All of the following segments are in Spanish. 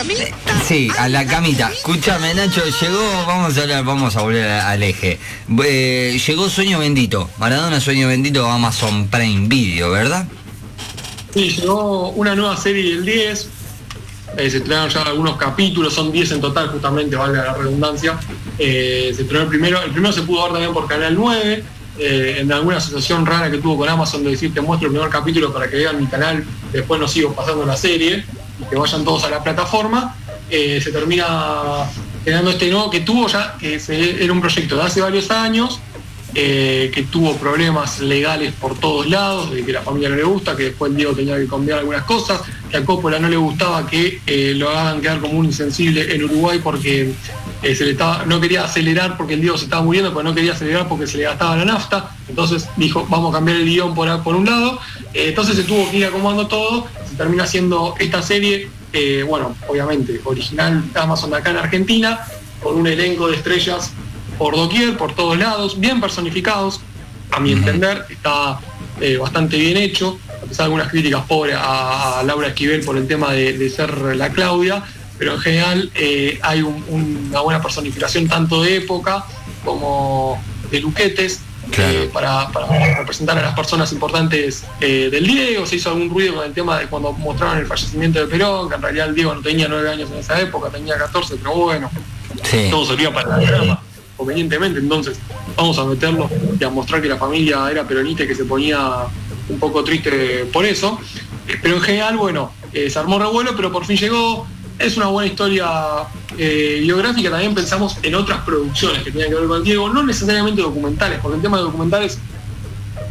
camita. Sí, a la camita. Escúchame, Nacho, llegó, vamos a hablar, vamos a volver al eje. Eh, llegó Sueño Bendito. Maradona Sueño Bendito Amazon Prime Video, ¿verdad? Sí, llegó una nueva serie del 10. Eh, se estrenaron ya algunos capítulos, son 10 en total, justamente, valga la redundancia. Eh, se estrenó el primero, el primero se pudo ver también por Canal 9. Eh, en alguna asociación rara que tuvo con Amazon de decir te muestro el primer capítulo para que vean mi canal, después nos sigo pasando la serie que vayan todos a la plataforma, eh, se termina generando este nuevo que tuvo ya, que era un proyecto de hace varios años, eh, que tuvo problemas legales por todos lados, de que la familia no le gusta, que después Diego tenía que cambiar algunas cosas, que a Coppola no le gustaba que eh, lo hagan quedar como un insensible en Uruguay porque se le estaba, no quería acelerar porque el Diego se estaba muriendo, pero no quería acelerar porque se le gastaba la nafta, entonces dijo, vamos a cambiar el guion por, un lado, entonces se tuvo que ir acomodando todo, termina haciendo esta serie, eh, bueno, obviamente, original Amazon de acá en Argentina, con un elenco de estrellas por doquier, por todos lados, bien personificados, a mi entender, está eh, bastante bien hecho, a pesar de algunas críticas pobres a, a Laura Esquivel por el tema de, de ser la Claudia, pero en general eh, hay un- una buena personificación tanto de época como de luquetes. Eh, para, para representar a las personas importantes eh, del Diego, se hizo algún ruido con el tema de cuando mostraron el fallecimiento de Perón, que en realidad el Diego no tenía nueve años en esa época, tenía 14, pero bueno, todo servía para la trama, convenientemente, entonces vamos a meterlo y a mostrar que la familia era peronista y que se ponía un poco triste por eso. Pero en general, bueno, eh, se armó revuelo, pero por fin llegó. Es una buena historia eh, biográfica. También pensamos en otras producciones que tenían que ver con Diego, no necesariamente documentales, porque el tema de documentales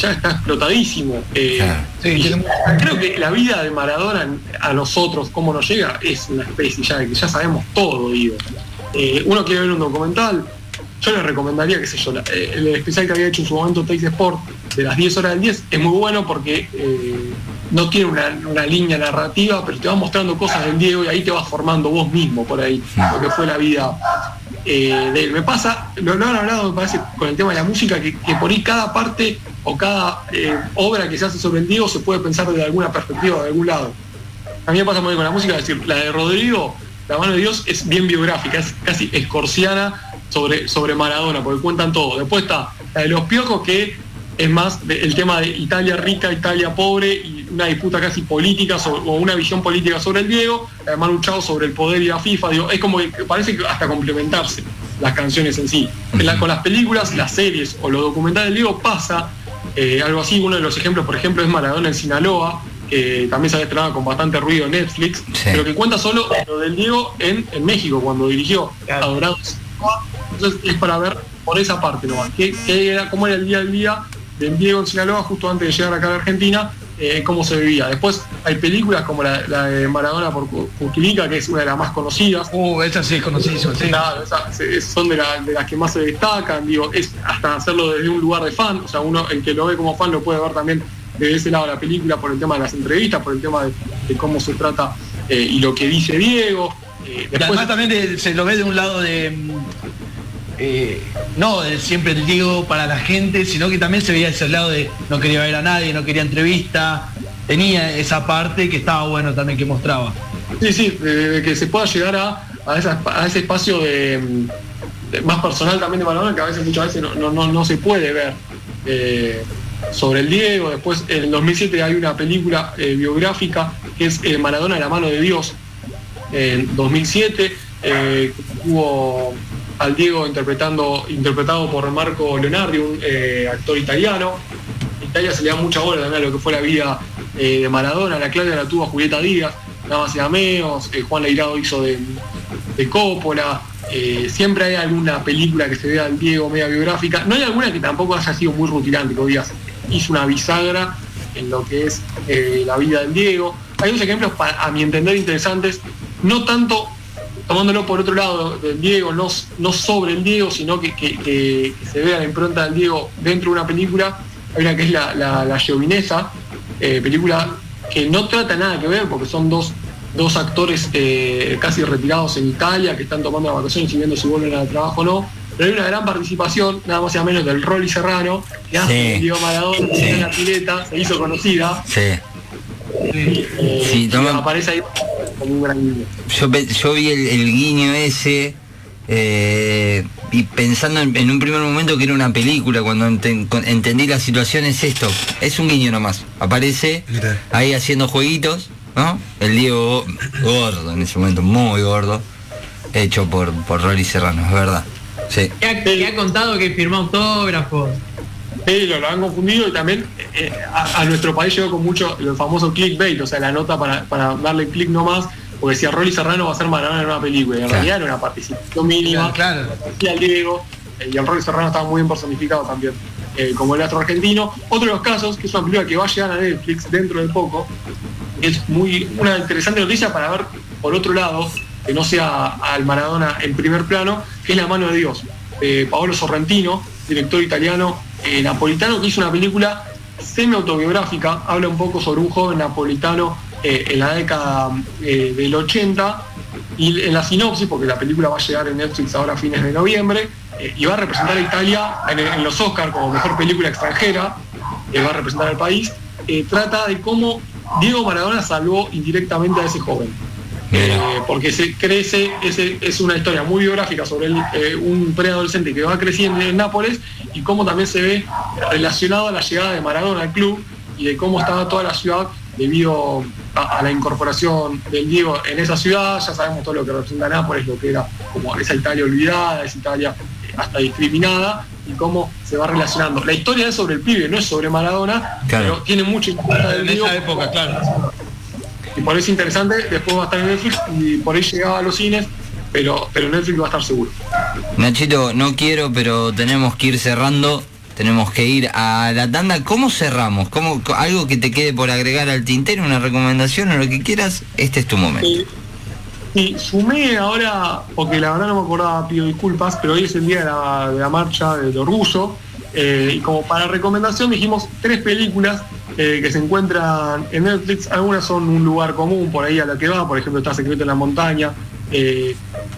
ya está explotadísimo. Eh, creo que la vida de Maradona a nosotros, cómo nos llega, es una especie ya de que ya sabemos todo, digo. Eh, uno quiere ver un documental, yo les recomendaría, qué sé yo, la- eh, el especial que había hecho en su momento Teis Sport de las 10 horas del 10 es muy bueno porque eh, no tiene una, una línea narrativa, pero te va mostrando cosas del Diego y ahí te vas formando vos mismo por ahí, lo que fue la vida eh, de él. Me pasa, lo, lo han hablado, me parece, con el tema de la música, que, que por ahí cada parte o cada eh, obra que se hace sobre el Diego se puede pensar desde alguna perspectiva, de algún lado. A mí me pasa muy bien con la música, es decir, la de Rodrigo, La mano de Dios, es bien biográfica, es casi escorciana sobre, sobre Maradona, porque cuentan todo. Después está la de los piojos, que es más de- el tema de Italia rica, Italia pobre, una disputa casi política sobre- o una visión política sobre el Diego, Manu Chao sobre el poder y la FIFA, digo, es como que parece que hasta complementarse las canciones en sí. En la- con las películas, las series o los documentales del Diego pasa eh, algo así, uno de los ejemplos, por ejemplo, es Maradona en Sinaloa, que también se había estrenado con bastante ruido en Netflix, pero que cuenta solo lo del Diego en, en México, cuando dirigió Adorado Sinaloa. Entonces es para ver por esa parte nomás, qué, qué era, cómo era el día al día del Diego en Sinaloa justo antes de llegar acá a Argentina, eh, cómo se vivía. Después hay películas como la, la de Maradona por Cutilica, que es una de las más conocidas. Uh, esa sí es conocidísima, sí. Claro, esas, son de, la- de las que más se destacan, digo, es hasta hacerlo desde un lugar de fan, o sea, uno, el que lo ve como fan lo puede ver también desde ese lado de la película por el tema de las entrevistas, por el tema de, de cómo se trata eh, y lo que dice Diego. Eh, Y además también de- se lo ve de un lado de. Eh, no de siempre el Diego para la gente, sino que también se veía ese lado de no quería ver a nadie, no quería entrevista. Tenía esa parte que estaba bueno también que mostraba. Sí, sí, de que se pueda llegar a, a, esa- a ese espacio de, de más personal también de Maradona, que a veces muchas veces no, no, no, no se puede ver eh, sobre el Diego. Después, en el 2007 hay una película eh, biográfica que es eh, Maradona de la mano de Dios, en 2007, eh, hubo al Diego interpretando, interpretado por Marco Leonardi, un eh, actor italiano. Italia se le da mucha bola también a lo que fue la vida eh, de Maradona, la Claudia la tuvo Julieta Díaz, nada más y nada eh, Juan Leirado hizo de, de Coppola, siempre hay alguna película que se vea al Diego media biográfica, no hay alguna que tampoco haya sido muy rutilante, que digas, hizo una bisagra en lo que es la vida del Diego. Hay unos ejemplos, a mi entender, interesantes, no tanto tomándolo por otro lado del Diego, no, no sobre el Diego, sino que, que- que- que se vea la impronta del Diego dentro de una película. Hay una que es la, la, la Giovinesa, eh, película que no trata nada que ver porque son dos, dos actores eh, casi retirados en Italia que están tomando vacaciones y viendo si vuelven al trabajo o no. Pero hay una gran participación, nada más y nada menos, del Rolly Serrano, que hace Sí. Diego Maradona en la pileta, se hizo conocida. Sí. Eh, Sí, toma- aparece ahí como un gran guiño. Yo, vi el, el guiño ese eh, y pensando en, en un primer momento que era una película, cuando enten- con- entendí la situación es esto, es un guiño nomás. Aparece Mirá. ahí haciendo jueguitos, ¿no? El Diego gordo en ese momento, muy gordo, hecho por, por Rory Serrano, es verdad. Sí. Ha contado que firmó autógrafos. Sí, lo, han confundido y también eh, a, a nuestro país llegó con mucho el famoso clickbait, o sea, la nota para, para darle clic nomás, porque decía Rolly Serrano va a ser Maradona en una película, y en Claro. realidad era una participación mínima, Claro. el Diego, eh, y el Rolly Serrano estaba muy bien personificado también, eh, como el astro argentino. Otro de los casos, que es una película que va a llegar a Netflix dentro de poco, es muy una interesante noticia para ver por otro lado, que no sea al Maradona en primer plano, que es La mano de Dios, de Paolo Sorrentino, director italiano eh, napolitano, que hizo una película semi-autobiográfica, habla un poco sobre un joven napolitano eh, en la década eh, del 80, y en la sinopsis, porque la película va a llegar en Netflix ahora a fines de noviembre, y va a representar a Italia en, los Oscars como mejor película extranjera, va a representar al país, trata de cómo Diego Maradona salvó indirectamente a ese joven. Eh, porque se crece, ese- es una historia muy biográfica sobre el- eh, un preadolescente que va creciendo en Nápoles y cómo también se ve relacionado a la llegada de Maradona al club y de cómo estaba toda la ciudad debido a, a la incorporación del Diego en esa ciudad. Ya sabemos todo lo que representa Nápoles, lo que era como esa Italia olvidada, esa Italia eh, hasta discriminada y cómo se va relacionando. La historia es sobre el pibe, no es sobre Maradona, Claro. pero tiene mucha importancia del En Diego. esa época, claro. Por eso es interesante, después va a estar en Netflix y por ahí llegaba a los cines, pero, pero Netflix va a estar seguro. Nachito, no quiero, pero tenemos que ir cerrando. Tenemos que ir a la tanda. ¿Cómo cerramos? ¿Cómo, algo que te quede por agregar al tintero, una recomendación o lo que quieras. Este es tu momento. Eh, y sumé ahora, porque la verdad no me acordaba, pido disculpas, pero hoy es el día de la, de la marcha del orgullo. eh, y como para recomendación dijimos tres películas eh, que se encuentran en Netflix. Algunas son un lugar común por ahí a la que va, por ejemplo está Secreto en la Montaña. eh,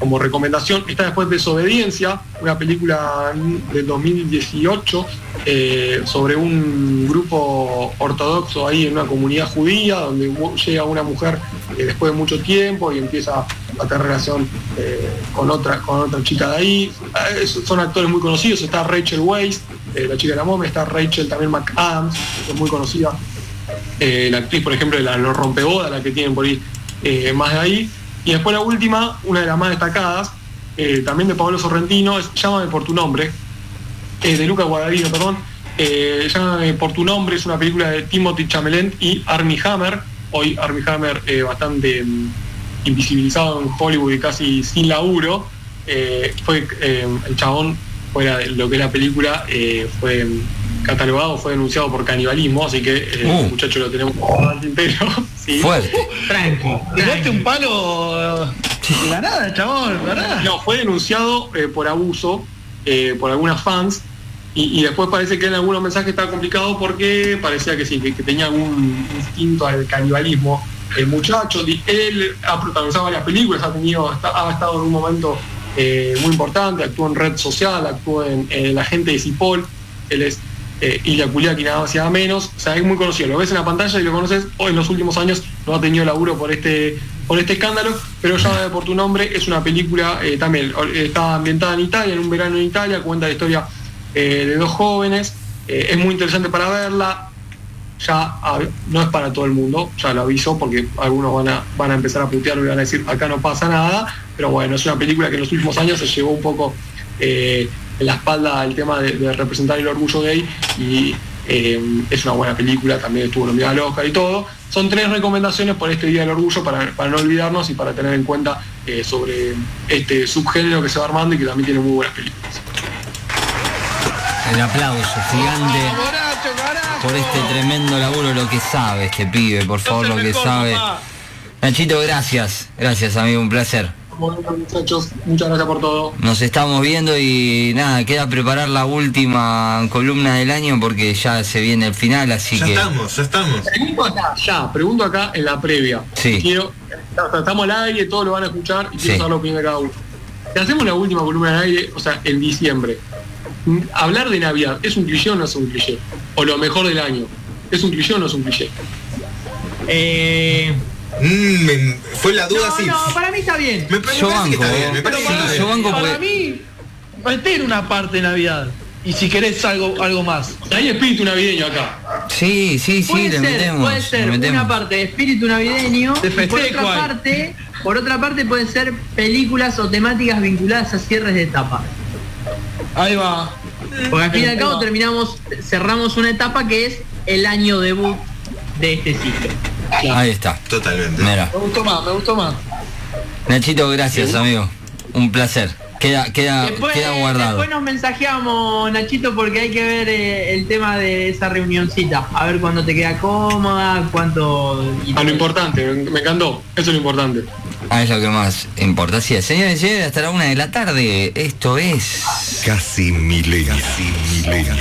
como recomendación, está después Desobediencia, una película del 2018 eh, sobre un grupo ortodoxo ahí en una comunidad judía, donde llega una mujer después de mucho tiempo y empieza a tener relación con, otra, con otra chica de ahí. Son actores muy conocidos, está Rachel Weisz, eh, la chica de la momia, está Rachel también McAdams, que es muy conocida. Eh, la actriz, por ejemplo, de la Los Rompebodas, la que tienen por ahí eh, más de ahí. Y después la última, una de las más destacadas, también de Pablo Sorrentino, es Llámame por tu nombre, de Luca Guadagnino, perdón. Llámame por tu nombre, es una película de Timothy Chamelent y Armie Hammer. Hoy Armie Hammer bastante mm, invisibilizado en Hollywood y casi sin laburo. Fue el chabón, fuera de lo que era película, eh, fue catalogado, fue denunciado por canibalismo, así que eh, Uh. el muchacho lo tenemos al tintero. sí. Fuerte. Tranqui. Tiraste un palo de la nada, chabón, ¿verdad? No, fue denunciado eh, por abuso eh, por algunas fans y, y después parece que en algunos mensajes estaba complicado porque parecía que sí, que, que tenía algún instinto al canibalismo. El muchacho, él ha protagonizado varias películas, ha, tenido, ha estado en un momento eh, muy importante, actuó en Red Social, actuó en, en El Agente de Cipol, él es eh, Ilya Kuliaki, nada más y nada menos, o sea, es muy conocido, lo ves en la pantalla y lo conoces, o en los últimos años no ha tenido laburo por este, por este escándalo, pero Llámame por tu nombre es una película eh, también, eh, está ambientada en Italia, en un verano en Italia, cuenta la historia de dos jóvenes, es muy interesante para verla, ya no es para todo el mundo, ya lo aviso, porque algunos van a, van a empezar a putearlo y van a decir acá no pasa nada, pero bueno, es una película que en los últimos años se llevó un poco eh, en la espalda el tema de, de representar el orgullo gay y eh, es una buena película, también estuvo nominada al Oscar y todo. Son tres recomendaciones por este Día del Orgullo para, para no olvidarnos y para tener en cuenta eh, sobre este subgénero que se va armando y que también tiene muy buenas películas. El aplauso gigante por este tremendo laburo, lo que sabe este pibe, por favor, lo que sabe. Nachito, gracias. Gracias, amigo, un placer. Bueno, muchachos, muchas gracias por todo. Nos estamos viendo y nada, queda preparar la última columna del año porque ya se viene el final, así Ya que... estamos, ya estamos. Pregunto acá, ya, pregunto acá en la previa. Sí. Quiero, estamos al aire, todos lo van a escuchar y quiero Sí. saber la opinión de cada uno. Si hacemos la última columna al aire, o sea, en diciembre, hablar de Navidad, ¿es un cliché o no es un cliché? O lo mejor del año, ¿es un cliché o no es un cliché? Eh, Mm, me- fue la duda, No, sí. no, para mí está bien. Me, Yo que banco, está bien, me pero parece que para- está yo bien. banco para porque- mí, meter una parte de Navidad. Y si querés algo, algo más. Hay espíritu navideño acá. Sí, sí, sí, puede le ser, metemos. puede ser metemos. una parte de espíritu navideño De y por otra parte, por otra parte pueden ser películas o temáticas vinculadas a cierres de etapa. Ahí va. Porque al fin y al cabo terminamos, cerramos una etapa que es el año debut de este ciclo. Ahí está. Totalmente. Mira. Me gustó más, me gustó más. Nachito, gracias, amigo. Un placer. Queda, queda, Después, queda guardado. después nos mensajeamos, Nachito, porque hay que ver eh, el tema de esa reunioncita. A ver cuándo te queda cómoda, cuánto... A todo lo importante, me, encantó. Eso es lo importante. Ah, es lo que más importa. Así es. Señores, y señores, hasta la una de la tarde. Esto es. Casi milenial. Casi milenial.